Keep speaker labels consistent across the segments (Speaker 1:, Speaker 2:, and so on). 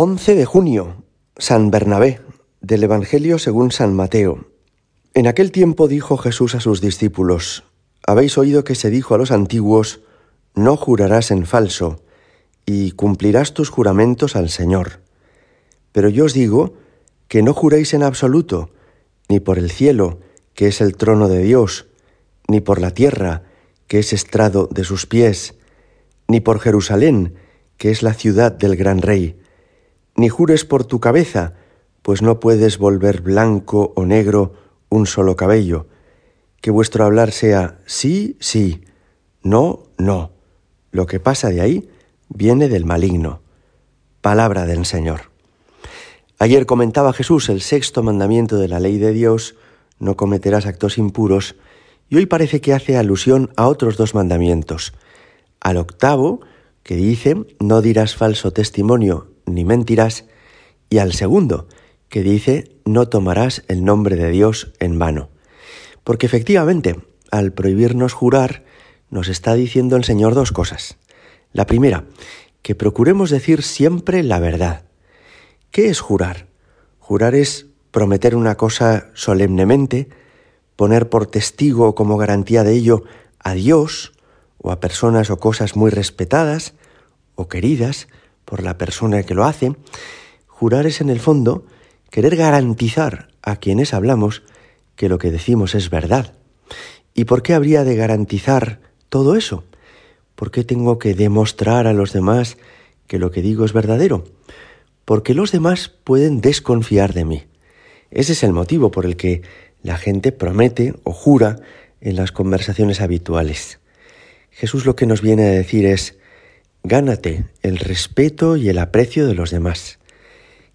Speaker 1: 11 de junio, San Bernabé, del Evangelio según San Mateo. En aquel tiempo dijo Jesús a sus discípulos, Habéis oído que se dijo a los antiguos, No jurarás en falso, y cumplirás tus juramentos al Señor. Pero yo os digo que no juréis en absoluto, ni por el cielo, que es el trono de Dios, ni por la tierra, que es estrado de sus pies, ni por Jerusalén, que es la ciudad del gran rey ni jures por tu cabeza, pues no puedes volver blanco o negro un solo cabello. Que vuestro hablar sea sí, sí, no, no. Lo que pasa de ahí viene del maligno. Palabra del Señor. Ayer comentaba Jesús el sexto mandamiento de la ley de Dios, no cometerás actos impuros, y hoy parece que hace alusión a otros dos mandamientos. Al octavo, que dice, no dirás falso testimonio ni mentirás, y al segundo, que dice, no tomarás el nombre de Dios en vano. Porque efectivamente, al prohibirnos jurar, nos está diciendo el Señor dos cosas. La primera, que procuremos decir siempre la verdad. ¿Qué es jurar? Jurar es prometer una cosa solemnemente, poner por testigo como garantía de ello a Dios o a personas o cosas muy respetadas o queridas, por la persona que lo hace, jurar es en el fondo querer garantizar a quienes hablamos que lo que decimos es verdad. ¿Y por qué habría de garantizar todo eso? ¿Por qué tengo que demostrar a los demás que lo que digo es verdadero? Porque los demás pueden desconfiar de mí. Ese es el motivo por el que la gente promete o jura en las conversaciones habituales. Jesús lo que nos viene a decir es, Gánate el respeto y el aprecio de los demás.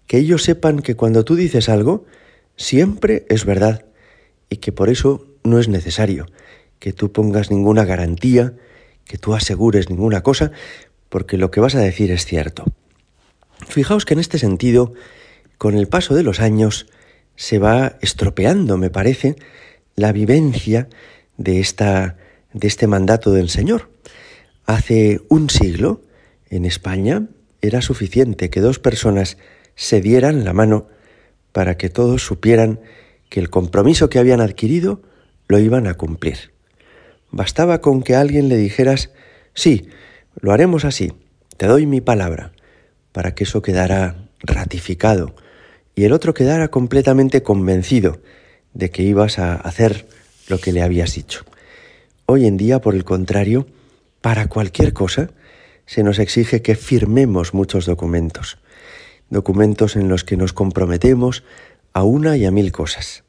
Speaker 1: Que ellos sepan que cuando tú dices algo, siempre es verdad y que por eso no es necesario que tú pongas ninguna garantía, que tú asegures ninguna cosa, porque lo que vas a decir es cierto. Fijaos que en este sentido, con el paso de los años, se va estropeando, me parece, la vivencia de, esta, de este mandato del Señor. Hace un siglo, en España, era suficiente que dos personas se dieran la mano para que todos supieran que el compromiso que habían adquirido lo iban a cumplir. Bastaba con que alguien le dijeras, sí, lo haremos así, te doy mi palabra, para que eso quedara ratificado y el otro quedara completamente convencido de que ibas a hacer lo que le habías dicho. Hoy en día, por el contrario, para cualquier cosa se nos exige que firmemos muchos documentos, documentos en los que nos comprometemos a una y a mil cosas.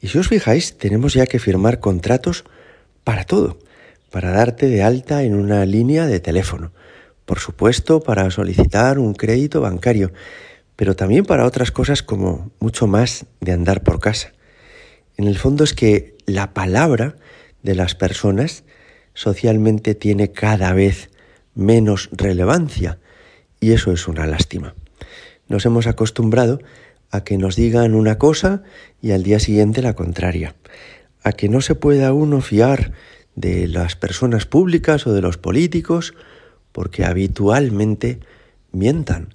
Speaker 1: Y si os fijáis, tenemos ya que firmar contratos para todo, para darte de alta en una línea de teléfono, por supuesto para solicitar un crédito bancario, pero también para otras cosas como mucho más de andar por casa. En el fondo es que la palabra de las personas socialmente tiene cada vez menos relevancia y eso es una lástima. Nos hemos acostumbrado a que nos digan una cosa y al día siguiente la contraria, a que no se pueda uno fiar de las personas públicas o de los políticos porque habitualmente mientan,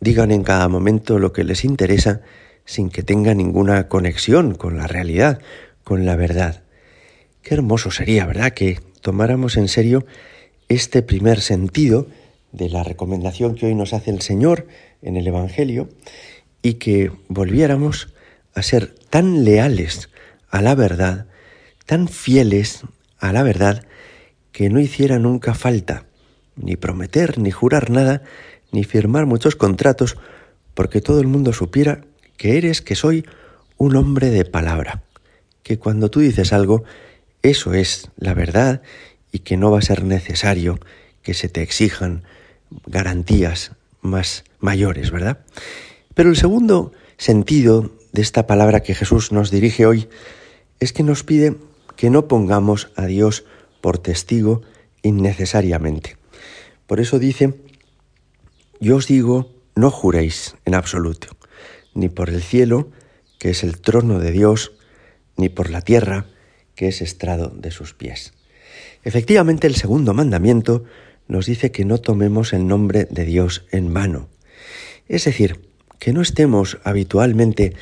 Speaker 1: digan en cada momento lo que les interesa sin que tenga ninguna conexión con la realidad, con la verdad. Qué hermoso sería, ¿verdad? Que tomáramos en serio este primer sentido de la recomendación que hoy nos hace el Señor en el Evangelio y que volviéramos a ser tan leales a la verdad, tan fieles a la verdad, que no hiciera nunca falta ni prometer, ni jurar nada, ni firmar muchos contratos, porque todo el mundo supiera que eres, que soy un hombre de palabra, que cuando tú dices algo, eso es la verdad y que no va a ser necesario que se te exijan garantías más mayores, ¿verdad? Pero el segundo sentido de esta palabra que Jesús nos dirige hoy es que nos pide que no pongamos a Dios por testigo innecesariamente. Por eso dice, yo os digo, no juréis en absoluto, ni por el cielo, que es el trono de Dios, ni por la tierra, que es estrado de sus pies. Efectivamente, el segundo mandamiento nos dice que no tomemos el nombre de Dios en vano. Es decir, que no estemos habitualmente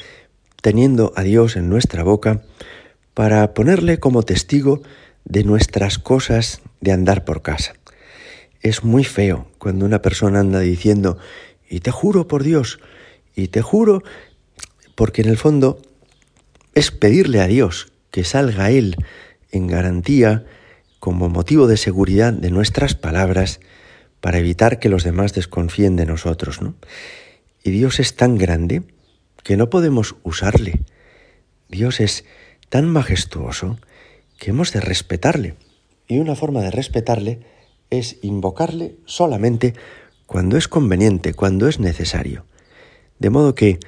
Speaker 1: teniendo a Dios en nuestra boca para ponerle como testigo de nuestras cosas de andar por casa. Es muy feo cuando una persona anda diciendo, y te juro por Dios, y te juro, porque en el fondo es pedirle a Dios que salga Él en garantía como motivo de seguridad de nuestras palabras para evitar que los demás desconfíen de nosotros. ¿no? Y Dios es tan grande que no podemos usarle. Dios es tan majestuoso que hemos de respetarle. Y una forma de respetarle es invocarle solamente cuando es conveniente, cuando es necesario. De modo que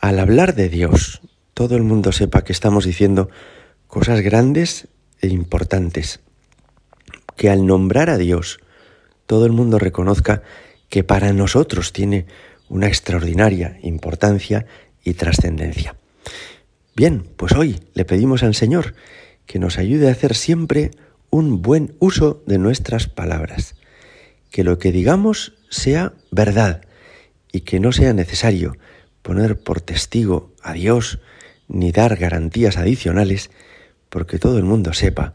Speaker 1: al hablar de Dios, todo el mundo sepa que estamos diciendo cosas grandes e importantes. Que al nombrar a Dios, todo el mundo reconozca que para nosotros tiene una extraordinaria importancia y trascendencia. Bien, pues hoy le pedimos al Señor que nos ayude a hacer siempre un buen uso de nuestras palabras, que lo que digamos sea verdad y que no sea necesario poner por testigo a Dios ni dar garantías adicionales, porque todo el mundo sepa